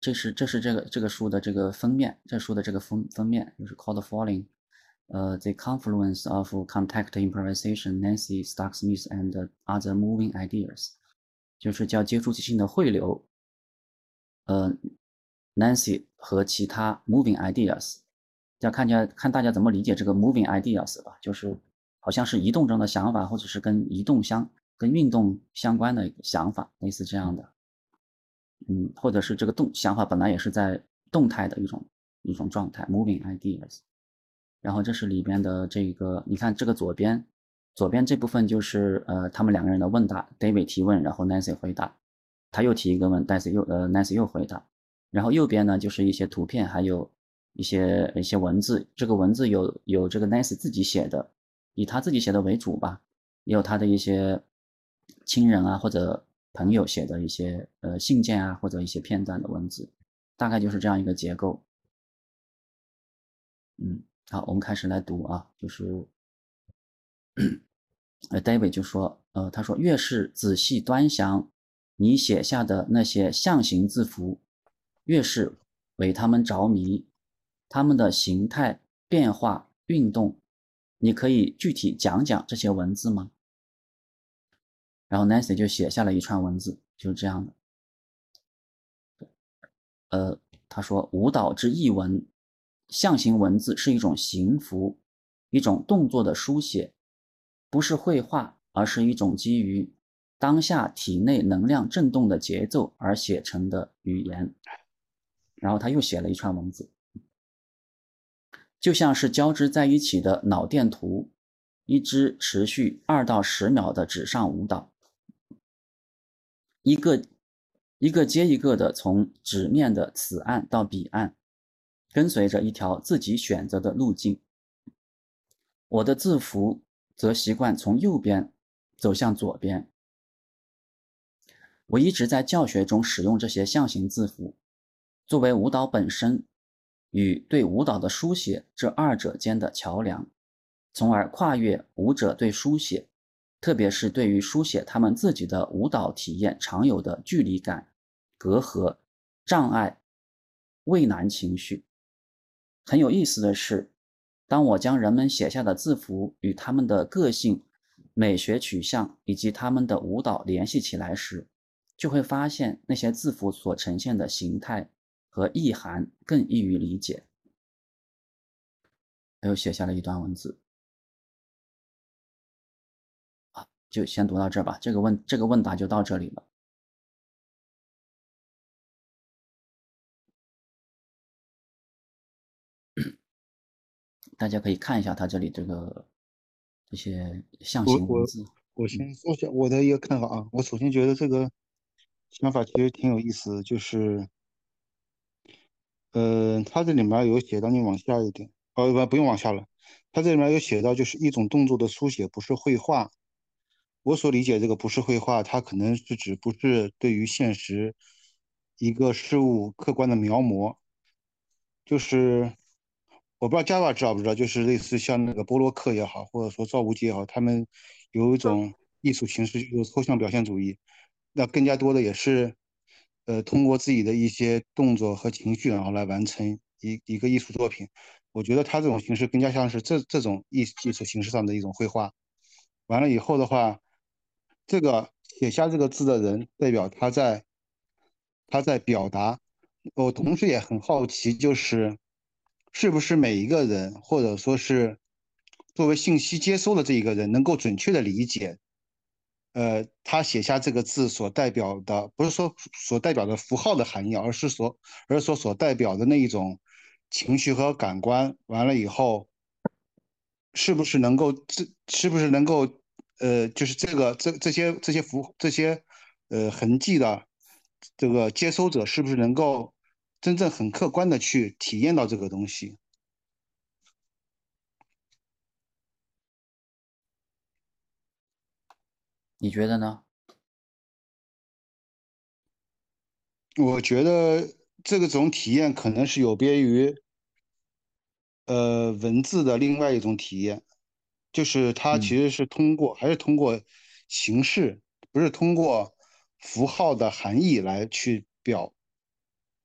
这是这是这个这个书的这个封面，这书的这个封封面就是 called falling，呃，the confluence of contact improvisation, Nancy Stark Smith and other moving ideas，就是叫接触即兴的汇流，呃，Nancy 和其他 moving ideas，要看见看大家怎么理解这个 moving ideas 吧，就是好像是移动中的想法，或者是跟移动相跟运动相关的想法，类似这样的。嗯，或者是这个动想法本来也是在动态的一种一种状态，moving ideas。然后这是里边的这个，你看这个左边，左边这部分就是呃他们两个人的问答，David 提问，然后 Nancy 回答，他又提一个问，Nancy 又呃 Nancy 又回答。然后右边呢就是一些图片，还有一些一些文字。这个文字有有这个 Nancy 自己写的，以他自己写的为主吧，也有他的一些亲人啊或者。朋友写的一些呃信件啊，或者一些片段的文字，大概就是这样一个结构。嗯，好，我们开始来读啊，就是 呃，David 就说，呃，他说越是仔细端详你写下的那些象形字符，越是为他们着迷，他们的形态变化运动，你可以具体讲讲这些文字吗？然后 Nancy 就写下了一串文字，就是这样的。呃，他说：“舞蹈之译文，象形文字是一种形符，一种动作的书写，不是绘画，而是一种基于当下体内能量振动的节奏而写成的语言。”然后他又写了一串文字，就像是交织在一起的脑电图，一支持续二到十秒的纸上舞蹈。一个一个接一个的从纸面的此岸到彼岸，跟随着一条自己选择的路径。我的字符则习惯从右边走向左边。我一直在教学中使用这些象形字符，作为舞蹈本身与对舞蹈的书写这二者间的桥梁，从而跨越舞者对书写。特别是对于书写他们自己的舞蹈体验常有的距离感、隔阂、障碍、畏难情绪。很有意思的是，当我将人们写下的字符与他们的个性、美学取向以及他们的舞蹈联系起来时，就会发现那些字符所呈现的形态和意涵更易于理解。他又写下了一段文字。就先读到这儿吧，这个问这个问答就到这里了。大家可以看一下他这里这个这些象形文字。我先说一下我的一个看法啊，我首先觉得这个想法其实挺有意思，就是，呃，他这里面有写到，你往下一点，哦不不用往下了，他这里面有写到，就是一种动作的书写，不是绘画。我所理解这个不是绘画，它可能是指不是对于现实一个事物客观的描摹，就是我不知道 Java 知道不知道，就是类似像那个波洛克也好，或者说赵无极也好，他们有一种艺术形式就是抽象表现主义，那更加多的也是呃通过自己的一些动作和情绪，然后来完成一一个艺术作品。我觉得他这种形式更加像是这这种艺艺术形式上的一种绘画。完了以后的话。这个写下这个字的人，代表他在他在表达。我同时也很好奇，就是是不是每一个人，或者说是作为信息接收的这一个人，能够准确的理解，呃，他写下这个字所代表的，不是说所代表的符号的含义，而是所，而是说所代表的那一种情绪和感官。完了以后，是不是能够，这是不是能够？呃，就是这个这这些这些符这些呃痕迹的这个接收者，是不是能够真正很客观的去体验到这个东西？你觉得呢？我觉得这个种体验可能是有别于呃文字的另外一种体验。就是它其实是通过，还是通过形式，不是通过符号的含义来去表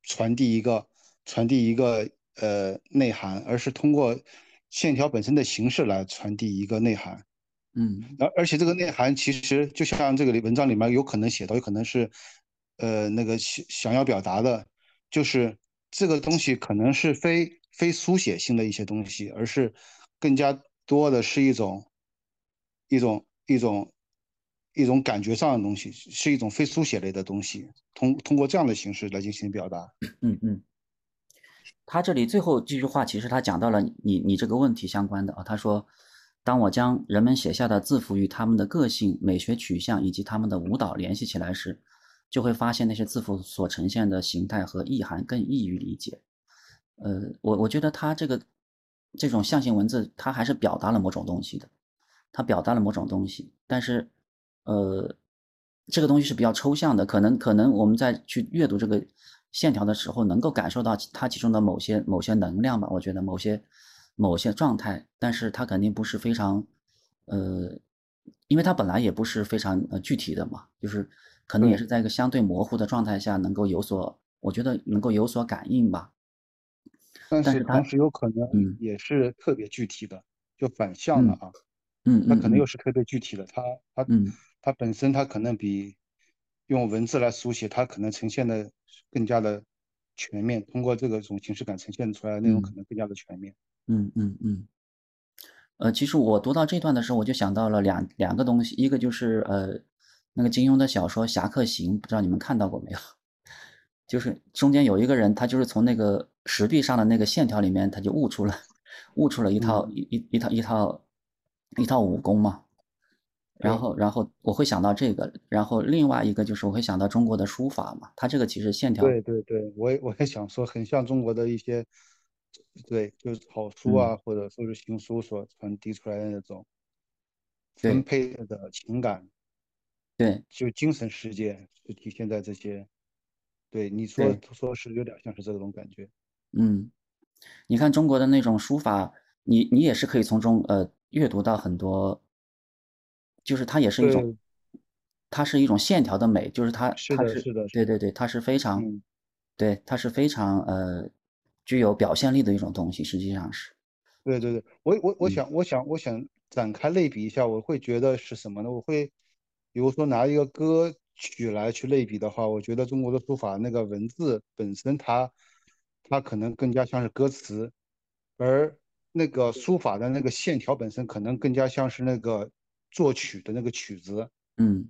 传递一个传递一个呃内涵，而是通过线条本身的形式来传递一个内涵。嗯，而而且这个内涵其实就像这个文章里面有可能写到，有可能是呃那个想想要表达的，就是这个东西可能是非非书写性的一些东西，而是更加多的是一种一种一种一种感觉上的东西，是一种非书写类的东西，通通过这样的形式来进行表达。嗯嗯。他这里最后这句话，其实他讲到了你你这个问题相关的啊。他说，当我将人们写下的字符与他们的个性、美学取向以及他们的舞蹈联系起来时，就会发现那些字符所呈现的形态和意涵更易于理解。呃，我我觉得他这个这种象形文字，它还是表达了某种东西的，它表达了某种东西，但是呃，这个东西是比较抽象的，可能可能我们在去阅读这个。线条的时候，能够感受到它其中的某些某些能量吧？我觉得某些某些状态，但是它肯定不是非常，呃，因为它本来也不是非常呃具体的嘛，就是可能也是在一个相对模糊的状态下，能够有所，我觉得能够有所感应吧。但是同时有可能也是特别具体的，就反向的啊，嗯，它可能又是特别具体的，它它嗯，它本身它可能比用文字来书写，它可能呈现的。更加的全面，通过这个种形式感呈现出来的内容可能更加的全面。嗯嗯嗯。呃，其实我读到这段的时候，我就想到了两两个东西，一个就是呃那个金庸的小说《侠客行》，不知道你们看到过没有？就是中间有一个人，他就是从那个石壁上的那个线条里面，他就悟出了悟出了一套一一一套一套一套武功嘛。然后，然后我会想到这个，然后另外一个就是我会想到中国的书法嘛，它这个其实线条，对对对，我也我也想说，很像中国的一些，对，就是草书啊，或者说是行书所传递出来的那种分配的情感，对，就精神世界是体现在这些，对你说说是有点像是这种感觉，嗯，你看中国的那种书法，你你也是可以从中呃阅读到很多。就是它也是一种，它是一种线条的美，就是它，它是，是的，对对对，它是非常，对，它是非常呃具有表现力的一种东西，实际上是。对对对，我我我想我想我想展开类比一下，我会觉得是什么呢？我会，比如说拿一个歌曲来去类比的话，我觉得中国的书法那个文字本身它，它可能更加像是歌词，而那个书法的那个线条本身可能更加像是那个。作曲的那个曲子，嗯，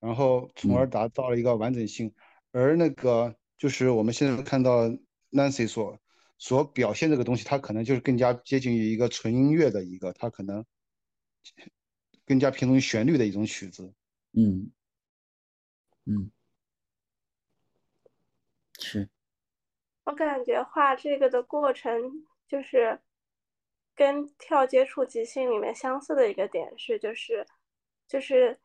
然后从而达到了一个完整性，而那个就是我们现在看到 Nancy 所所表现这个东西，它可能就是更加接近于一个纯音乐的一个，它可能更加偏重于旋律的一种曲子，嗯，嗯，是，我感觉画这个的过程就是。跟跳接触即兴里面相似的一个点是，就是，就是，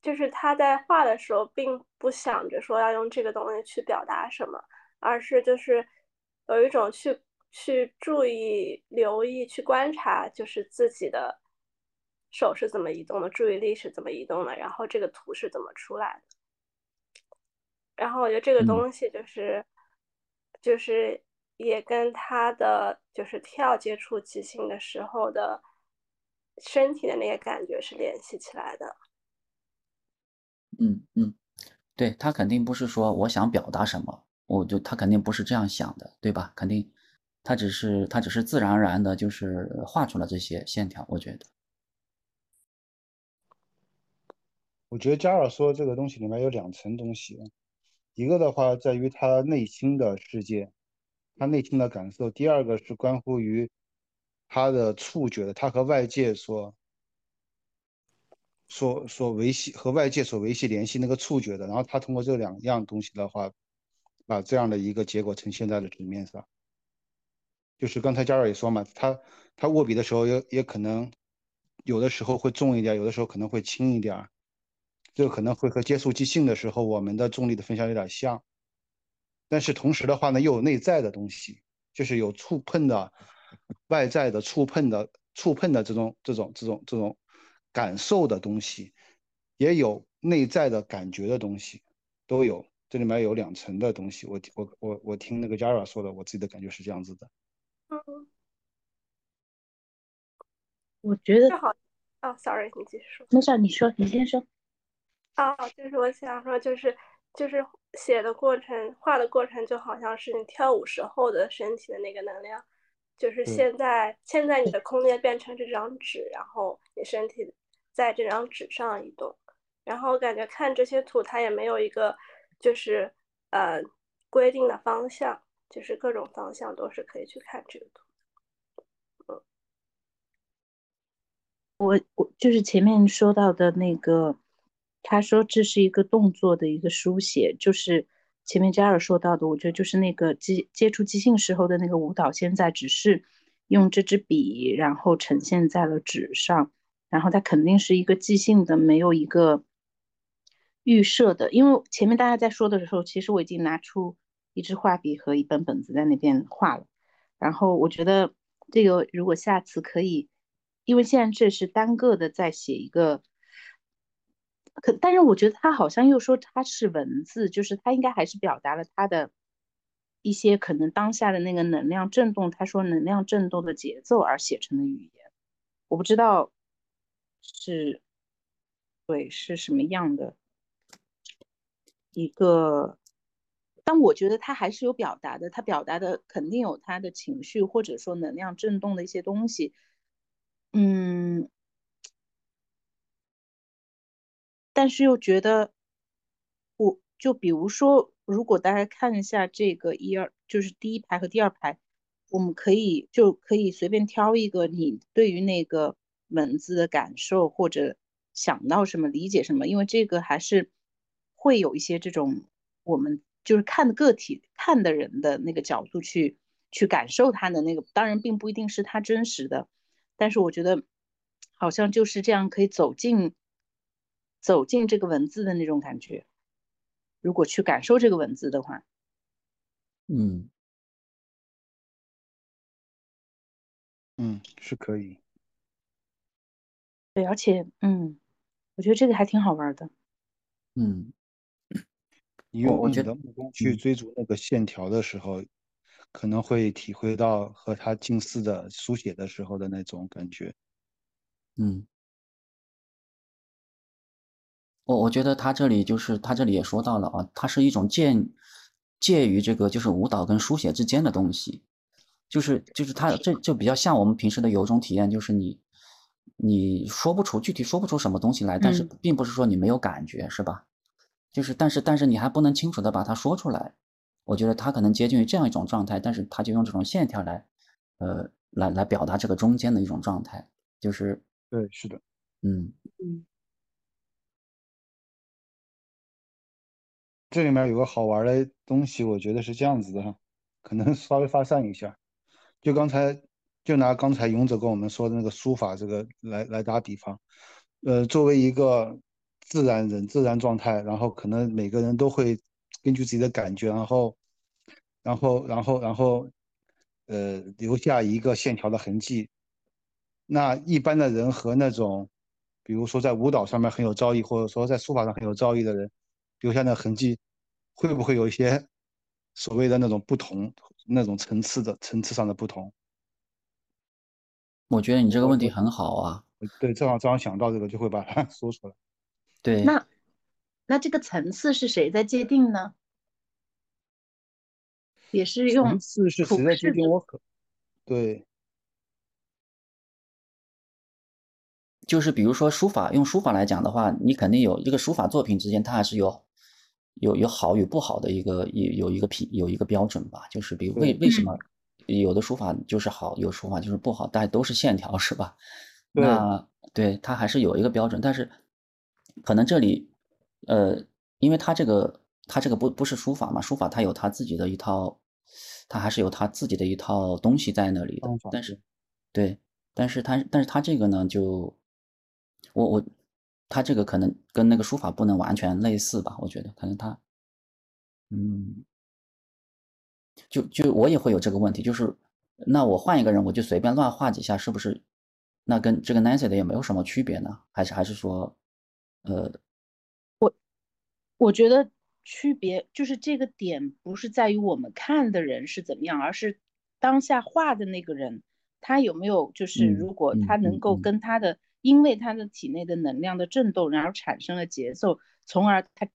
就是他在画的时候，并不想着说要用这个东西去表达什么，而是就是有一种去去注意、留意、去观察，就是自己的手是怎么移动的，注意力是怎么移动的，然后这个图是怎么出来的。然后我觉得这个东西就是，就是。也跟他的就是跳接触即兴的时候的身体的那个感觉是联系起来的。嗯嗯，对他肯定不是说我想表达什么，我就他肯定不是这样想的，对吧？肯定他只是他只是自然而然的，就是画出了这些线条。我觉得，我觉得加尔说这个东西里面有两层东西，一个的话在于他内心的世界。他内心的感受，第二个是关乎于他的触觉的，他和外界所所所维系和外界所维系联系那个触觉的，然后他通过这两样东西的话，把这样的一个结果呈现在了纸面上。就是刚才嘉尔也说嘛，他他握笔的时候也也可能有的时候会重一点，有的时候可能会轻一点，这个可能会和接触即兴的时候我们的重力的分享有点像。但是同时的话呢，又有内在的东西，就是有触碰的、外在的触碰的、触碰的这种、这种、这种、这种感受的东西，也有内在的感觉的东西，都有。这里面有两层的东西。我我我我听那个 Jara 说的，我自己的感觉是这样子的。嗯，我觉得就好。哦，sorry，你继续说。没事，你说，你先说。哦，就是我想说，就是就是写的过程、画的过程，就好像是你跳舞时候的身体的那个能量。就是现在，现在你的空间变成这张纸，然后你身体在这张纸上移动，然后感觉看这些图，它也没有一个就是呃规定的方向，就是各种方向都是可以去看这个图。嗯，我我就是前面说到的那个，他说这是一个动作的一个书写，就是。前面加尔说到的，我觉得就是那个接接触即兴时候的那个舞蹈，现在只是用这支笔，然后呈现在了纸上，然后它肯定是一个即兴的，没有一个预设的。因为前面大家在说的时候，其实我已经拿出一支画笔和一本本子在那边画了，然后我觉得这个如果下次可以，因为现在这是单个的在写一个。可，但是我觉得他好像又说他是文字，就是他应该还是表达了他的一些可能当下的那个能量震动。他说能量震动的节奏而写成的语言，我不知道是对是什么样的一个，但我觉得他还是有表达的，他表达的肯定有他的情绪或者说能量震动的一些东西，嗯。但是又觉得，我就比如说，如果大家看一下这个一二，就是第一排和第二排，我们可以就可以随便挑一个你对于那个文字的感受或者想到什么、理解什么，因为这个还是会有一些这种我们就是看的个体看的人的那个角度去去感受它的那个，当然并不一定是它真实的，但是我觉得好像就是这样可以走进。走进这个文字的那种感觉，如果去感受这个文字的话，嗯，嗯，是可以。对，而且，嗯，我觉得这个还挺好玩的。嗯，你用你的目光去追逐那个线条的时候，可能会体会到和他近似的书写的时候的那种感觉。嗯。我我觉得他这里就是他这里也说到了啊，它是一种介介于这个就是舞蹈跟书写之间的东西，就是就是它这就比较像我们平时的有一种体验，就是你你说不出具体说不出什么东西来，但是并不是说你没有感觉，是吧？就是但是但是你还不能清楚的把它说出来，我觉得他可能接近于这样一种状态，但是他就用这种线条来呃来来表达这个中间的一种状态，就是对，是的，嗯。嗯。这里面有个好玩的东西，我觉得是这样子的哈，可能 稍微发散一下。就刚才，就拿刚才勇者跟我们说的那个书法这个来来打比方，呃，作为一个自然人、自然状态，然后可能每个人都会根据自己的感觉，然后，然后，然后，然后，呃，留下一个线条的痕迹。那一般的人和那种，比如说在舞蹈上面很有造诣，或者说在书法上很有造诣的人。留下的痕迹，会不会有一些所谓的那种不同、那种层次的层次上的不同？我觉得你这个问题很好啊。对，正好正好想到这个，就会把它 说出来。对。那那这个层次是谁在界定呢？也是用层次是谁在界定？我可对。就是比如说书法，用书法来讲的话，你肯定有一个书法作品之间，它还是有。有有好与不好的一个有有一个评有一个标准吧，就是比如为为什么有的书法就是好，有书法就是不好，但都是线条是吧？那对它还是有一个标准，但是可能这里呃，因为它这个它这个不不是书法嘛，书法它有它自己的一套，它还是有它自己的一套东西在那里的，但是对，但是它但是它这个呢，就我我。他这个可能跟那个书法不能完全类似吧？我觉得可能他，嗯，就就我也会有这个问题，就是那我换一个人，我就随便乱画几下，是不是？那跟这个 Nancy 的也没有什么区别呢？还是还是说，呃，我我觉得区别，就是这个点不是在于我们看的人是怎么样，而是当下画的那个人，他有没有就是如果他能够跟他的，因为他的体内的能量的震动，然后产生了节奏，从而他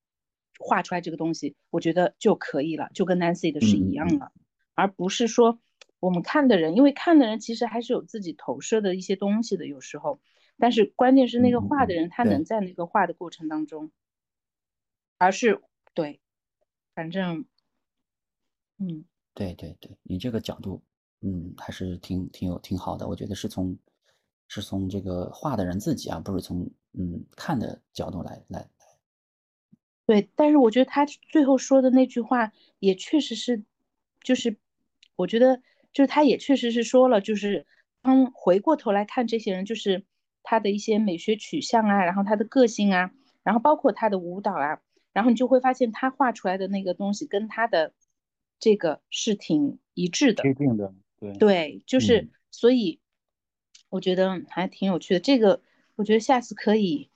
画出来这个东西，我觉得就可以了，就跟 Nancy 的是一样了，而不是说我们看的人，因为看的人其实还是有自己投射的一些东西的，有时候。但是关键是那个画的人，他能在那个画的过程当中，而是对，反正，嗯，对对对，你这个角度，嗯，还是挺挺有挺好的。我觉得是从是从这个画的人自己啊，不是从嗯看的角度来来来。对，但是我觉得他最后说的那句话也确实是，就是我觉得就是他也确实是说了，就是当回过头来看这些人，就是。他的一些美学取向啊，然后他的个性啊，然后包括他的舞蹈啊，然后你就会发现他画出来的那个东西跟他的这个是挺一致的。贴近的，对对，就是所以我觉得还挺有趣的。这个我觉得下次可以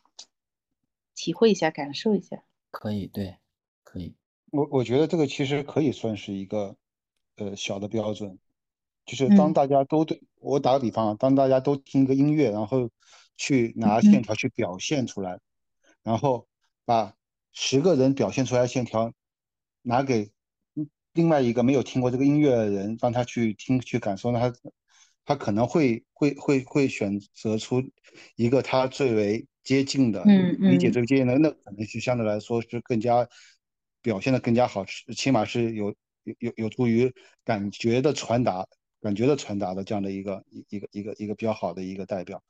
体会一下，感受一下。可以，对，可以。我我觉得这个其实可以算是一个呃小的标准。就是当大家都对我打个比方啊，当大家都听一个音乐，然后去拿线条去表现出来，然后把十个人表现出来的线条拿给另外一个没有听过这个音乐的人，让他去听去感受，让他他可能会会会会选择出一个他最为接近的理解最接近的，那可能是相对来说是更加表现的更加好，起码是有有有有助于感觉的传达。感觉的传达的这样的一个一一个一个一个比较好的一个代表，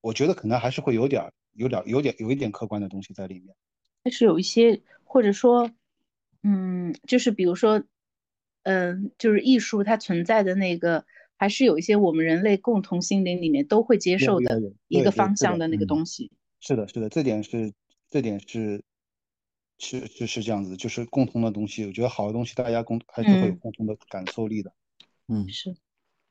我觉得可能还是会有点有点有点有一点客观的东西在里面，但是有一些或者说，嗯，就是比如说，嗯，就是艺术它存在的那个，还是有一些我们人类共同心灵里面都会接受的一个方向的那个东西。是的，是的，这点是这点是是是是这样子，就是共同的东西。我觉得好的东西大家共还是会有共同的感受力的。嗯，是。